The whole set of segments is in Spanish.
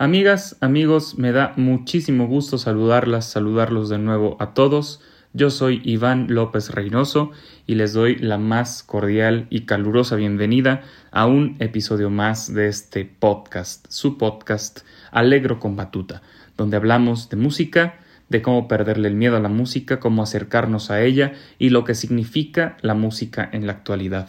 Amigas, amigos, me da muchísimo gusto saludarlas, saludarlos de nuevo a todos. Yo soy Iván López Reynoso y les doy la más cordial y calurosa bienvenida a un episodio más de este podcast, su podcast Alegro con Batuta, donde hablamos de música, de cómo perderle el miedo a la música, cómo acercarnos a ella y lo que significa la música en la actualidad.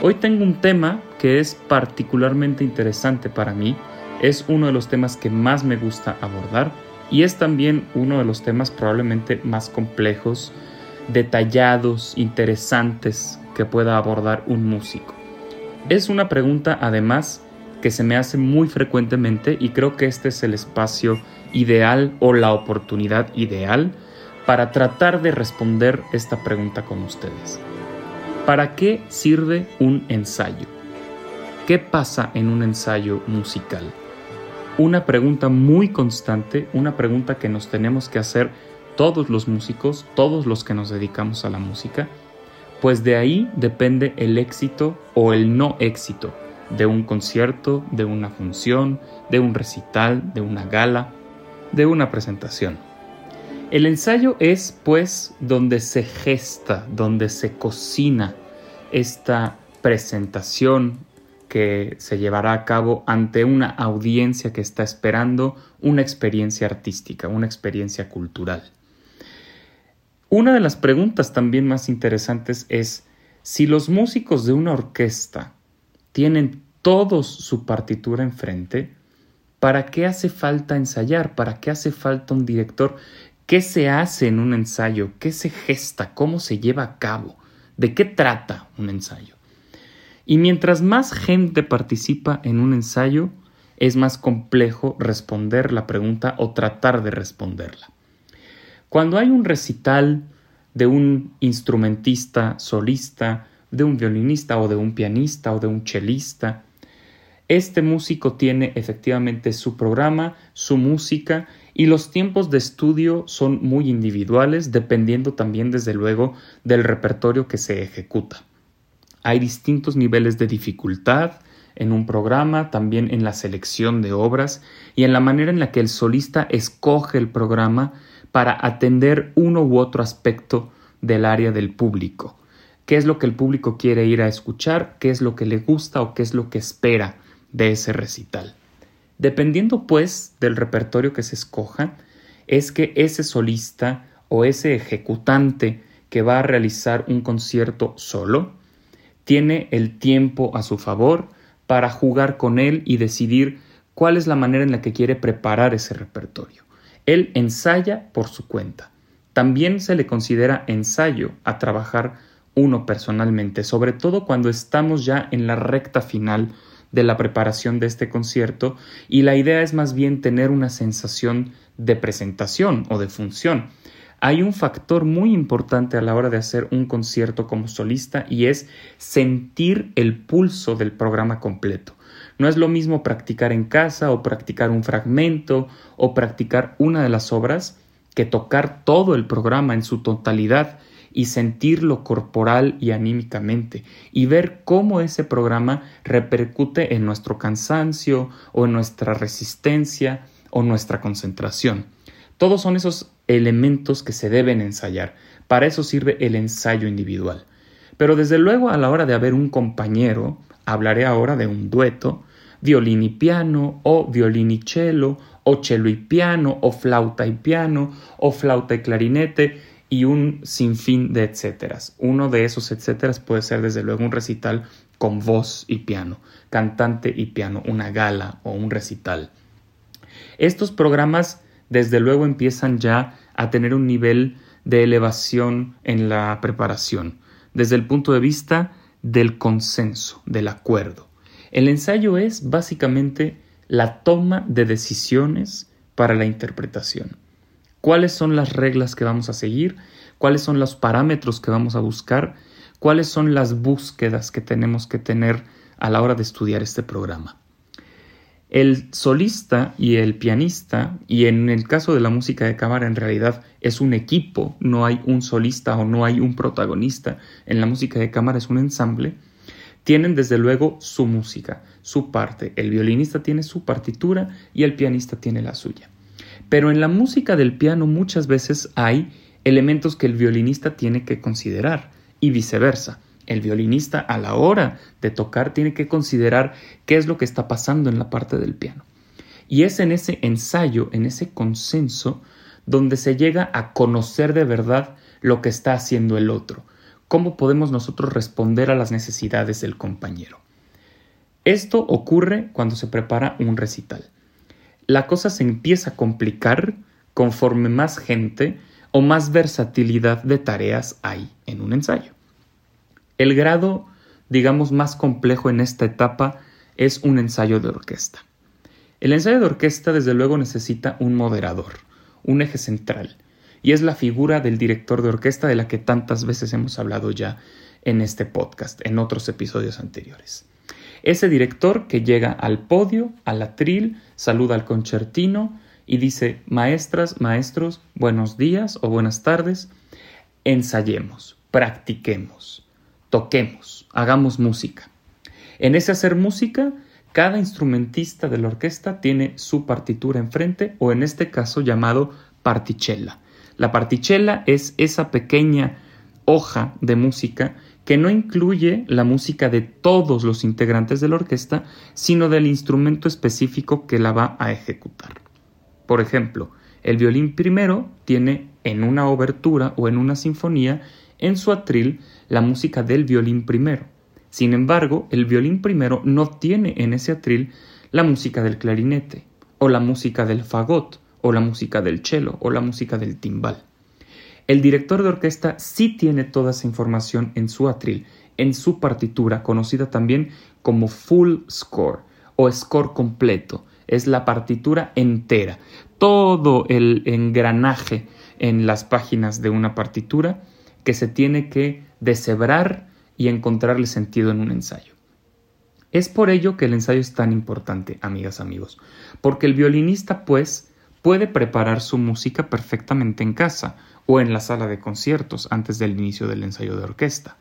Hoy tengo un tema que es particularmente interesante para mí, es uno de los temas que más me gusta abordar y es también uno de los temas probablemente más complejos, detallados, interesantes que pueda abordar un músico. Es una pregunta además que se me hace muy frecuentemente y creo que este es el espacio ideal o la oportunidad ideal para tratar de responder esta pregunta con ustedes. ¿Para qué sirve un ensayo? ¿Qué pasa en un ensayo musical? Una pregunta muy constante, una pregunta que nos tenemos que hacer todos los músicos, todos los que nos dedicamos a la música, pues de ahí depende el éxito o el no éxito de un concierto, de una función, de un recital, de una gala, de una presentación. El ensayo es, pues, donde se gesta, donde se cocina esta presentación que se llevará a cabo ante una audiencia que está esperando una experiencia artística, una experiencia cultural. Una de las preguntas también más interesantes es si los músicos de una orquesta tienen todos su partitura enfrente, ¿para qué hace falta ensayar? ¿Para qué hace falta un director? ¿Qué se hace en un ensayo? ¿Qué se gesta? ¿Cómo se lleva a cabo? ¿De qué trata un ensayo? Y mientras más gente participa en un ensayo, es más complejo responder la pregunta o tratar de responderla. Cuando hay un recital de un instrumentista solista, de un violinista o de un pianista o de un chelista, este músico tiene efectivamente su programa, su música y los tiempos de estudio son muy individuales dependiendo también desde luego del repertorio que se ejecuta. Hay distintos niveles de dificultad en un programa, también en la selección de obras y en la manera en la que el solista escoge el programa para atender uno u otro aspecto del área del público. ¿Qué es lo que el público quiere ir a escuchar? ¿Qué es lo que le gusta o qué es lo que espera? de ese recital. Dependiendo pues del repertorio que se escoja, es que ese solista o ese ejecutante que va a realizar un concierto solo tiene el tiempo a su favor para jugar con él y decidir cuál es la manera en la que quiere preparar ese repertorio. Él ensaya por su cuenta. También se le considera ensayo a trabajar uno personalmente, sobre todo cuando estamos ya en la recta final de la preparación de este concierto y la idea es más bien tener una sensación de presentación o de función. Hay un factor muy importante a la hora de hacer un concierto como solista y es sentir el pulso del programa completo. No es lo mismo practicar en casa o practicar un fragmento o practicar una de las obras que tocar todo el programa en su totalidad y sentirlo corporal y anímicamente y ver cómo ese programa repercute en nuestro cansancio o en nuestra resistencia o nuestra concentración. Todos son esos elementos que se deben ensayar. Para eso sirve el ensayo individual. Pero desde luego a la hora de haber un compañero, hablaré ahora de un dueto, violín y piano, o violín y cello, o cello y piano, o flauta y piano, o flauta y clarinete, y un sinfín de etcéteras. Uno de esos etcéteras puede ser desde luego un recital con voz y piano, cantante y piano, una gala o un recital. Estos programas desde luego empiezan ya a tener un nivel de elevación en la preparación, desde el punto de vista del consenso, del acuerdo. El ensayo es básicamente la toma de decisiones para la interpretación. ¿Cuáles son las reglas que vamos a seguir? ¿Cuáles son los parámetros que vamos a buscar? ¿Cuáles son las búsquedas que tenemos que tener a la hora de estudiar este programa? El solista y el pianista, y en el caso de la música de cámara en realidad es un equipo, no hay un solista o no hay un protagonista, en la música de cámara es un ensamble, tienen desde luego su música, su parte, el violinista tiene su partitura y el pianista tiene la suya. Pero en la música del piano muchas veces hay elementos que el violinista tiene que considerar y viceversa el violinista a la hora de tocar tiene que considerar qué es lo que está pasando en la parte del piano. Y es en ese ensayo, en ese consenso, donde se llega a conocer de verdad lo que está haciendo el otro, cómo podemos nosotros responder a las necesidades del compañero. Esto ocurre cuando se prepara un recital. La cosa se empieza a complicar conforme más gente o más versatilidad de tareas hay en un ensayo. El grado, digamos, más complejo en esta etapa es un ensayo de orquesta. El ensayo de orquesta desde luego necesita un moderador, un eje central, y es la figura del director de orquesta de la que tantas veces hemos hablado ya en este podcast, en otros episodios anteriores. Ese director que llega al podio, al atril, saluda al concertino y dice, maestras, maestros, buenos días o buenas tardes, ensayemos, practiquemos toquemos, hagamos música. En ese hacer música, cada instrumentista de la orquesta tiene su partitura enfrente o en este caso llamado particella. La particella es esa pequeña hoja de música que no incluye la música de todos los integrantes de la orquesta, sino del instrumento específico que la va a ejecutar. Por ejemplo, el violín primero tiene en una obertura o en una sinfonía en su atril la música del violín primero. Sin embargo, el violín primero no tiene en ese atril la música del clarinete, o la música del fagot, o la música del cello, o la música del timbal. El director de orquesta sí tiene toda esa información en su atril, en su partitura, conocida también como full score o score completo. Es la partitura entera. Todo el engranaje en las páginas de una partitura que se tiene que deshebrar y encontrarle sentido en un ensayo. Es por ello que el ensayo es tan importante, amigas, amigos, porque el violinista, pues, puede preparar su música perfectamente en casa o en la sala de conciertos antes del inicio del ensayo de orquesta,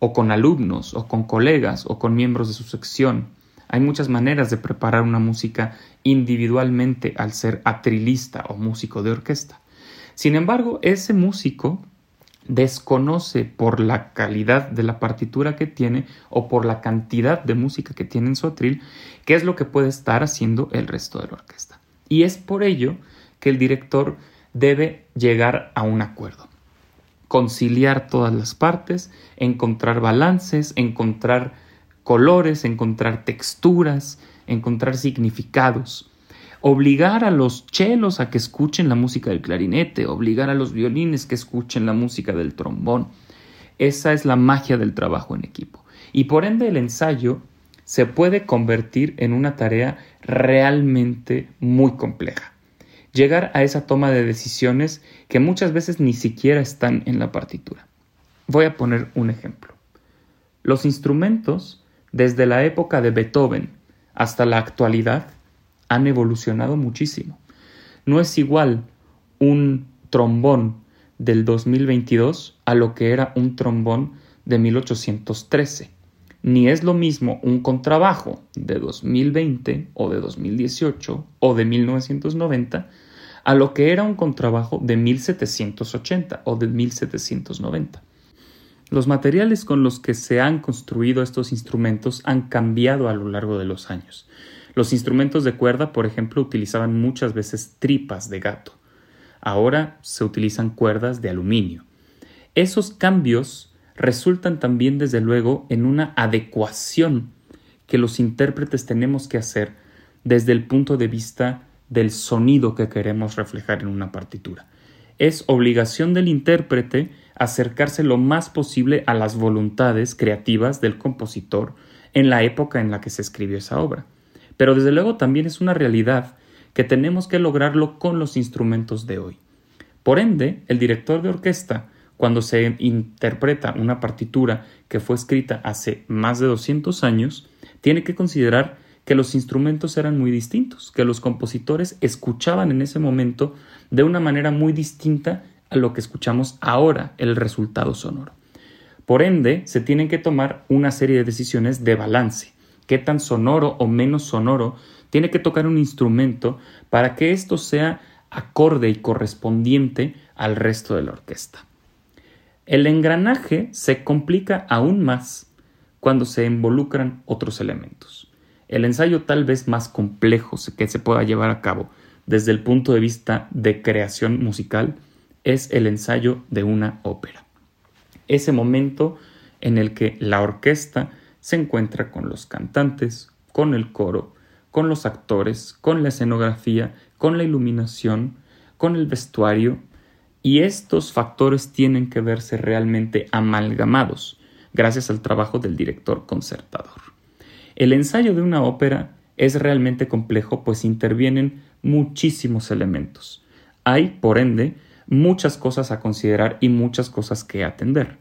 o con alumnos, o con colegas, o con miembros de su sección. Hay muchas maneras de preparar una música individualmente al ser atrilista o músico de orquesta. Sin embargo, ese músico desconoce por la calidad de la partitura que tiene o por la cantidad de música que tiene en su atril, qué es lo que puede estar haciendo el resto de la orquesta. Y es por ello que el director debe llegar a un acuerdo, conciliar todas las partes, encontrar balances, encontrar colores, encontrar texturas, encontrar significados obligar a los chelos a que escuchen la música del clarinete, obligar a los violines que escuchen la música del trombón. Esa es la magia del trabajo en equipo. Y por ende el ensayo se puede convertir en una tarea realmente muy compleja. Llegar a esa toma de decisiones que muchas veces ni siquiera están en la partitura. Voy a poner un ejemplo. Los instrumentos, desde la época de Beethoven hasta la actualidad, han evolucionado muchísimo. No es igual un trombón del 2022 a lo que era un trombón de 1813. Ni es lo mismo un contrabajo de 2020 o de 2018 o de 1990 a lo que era un contrabajo de 1780 o de 1790. Los materiales con los que se han construido estos instrumentos han cambiado a lo largo de los años. Los instrumentos de cuerda, por ejemplo, utilizaban muchas veces tripas de gato. Ahora se utilizan cuerdas de aluminio. Esos cambios resultan también, desde luego, en una adecuación que los intérpretes tenemos que hacer desde el punto de vista del sonido que queremos reflejar en una partitura. Es obligación del intérprete acercarse lo más posible a las voluntades creativas del compositor en la época en la que se escribió esa obra. Pero desde luego también es una realidad que tenemos que lograrlo con los instrumentos de hoy. Por ende, el director de orquesta, cuando se interpreta una partitura que fue escrita hace más de 200 años, tiene que considerar que los instrumentos eran muy distintos, que los compositores escuchaban en ese momento de una manera muy distinta a lo que escuchamos ahora el resultado sonoro. Por ende, se tienen que tomar una serie de decisiones de balance. ¿Qué tan sonoro o menos sonoro tiene que tocar un instrumento para que esto sea acorde y correspondiente al resto de la orquesta? El engranaje se complica aún más cuando se involucran otros elementos. El ensayo tal vez más complejo que se pueda llevar a cabo desde el punto de vista de creación musical es el ensayo de una ópera. Ese momento en el que la orquesta se encuentra con los cantantes, con el coro, con los actores, con la escenografía, con la iluminación, con el vestuario, y estos factores tienen que verse realmente amalgamados gracias al trabajo del director concertador. El ensayo de una ópera es realmente complejo pues intervienen muchísimos elementos. Hay, por ende, muchas cosas a considerar y muchas cosas que atender.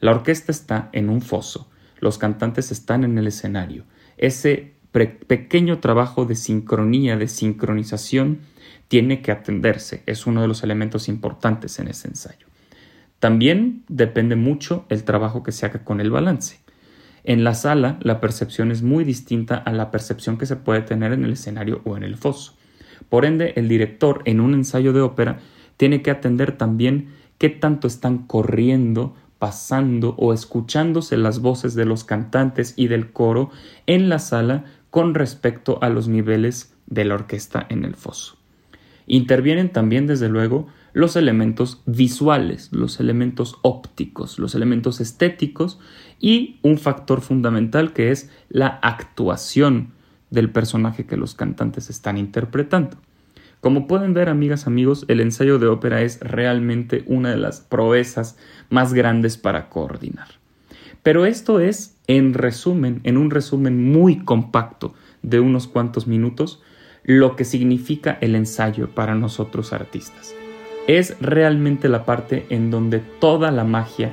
La orquesta está en un foso, los cantantes están en el escenario. Ese pequeño trabajo de sincronía, de sincronización, tiene que atenderse, es uno de los elementos importantes en ese ensayo. También depende mucho el trabajo que se haga con el balance. En la sala la percepción es muy distinta a la percepción que se puede tener en el escenario o en el foso. Por ende, el director en un ensayo de ópera tiene que atender también qué tanto están corriendo, pasando o escuchándose las voces de los cantantes y del coro en la sala con respecto a los niveles de la orquesta en el foso. Intervienen también, desde luego, los elementos visuales, los elementos ópticos, los elementos estéticos y un factor fundamental que es la actuación del personaje que los cantantes están interpretando. Como pueden ver, amigas, amigos, el ensayo de ópera es realmente una de las proezas más grandes para coordinar. Pero esto es, en resumen, en un resumen muy compacto de unos cuantos minutos, lo que significa el ensayo para nosotros artistas. Es realmente la parte en donde toda la magia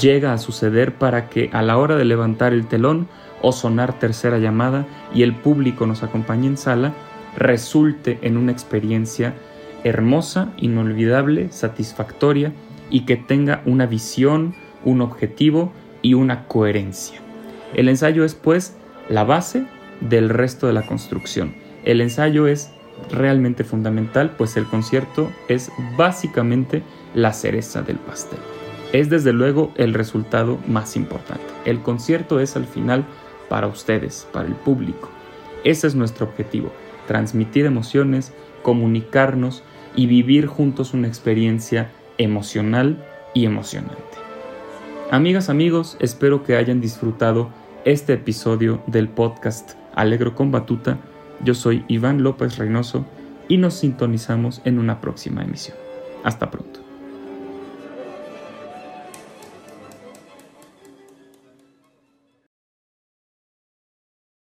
llega a suceder para que a la hora de levantar el telón o sonar tercera llamada y el público nos acompañe en sala, resulte en una experiencia hermosa, inolvidable, satisfactoria y que tenga una visión, un objetivo y una coherencia. El ensayo es pues la base del resto de la construcción. El ensayo es realmente fundamental pues el concierto es básicamente la cereza del pastel. Es desde luego el resultado más importante. El concierto es al final para ustedes, para el público. Ese es nuestro objetivo transmitir emociones, comunicarnos y vivir juntos una experiencia emocional y emocionante. Amigas, amigos, espero que hayan disfrutado este episodio del podcast Alegro con Batuta. Yo soy Iván López Reynoso y nos sintonizamos en una próxima emisión. Hasta pronto.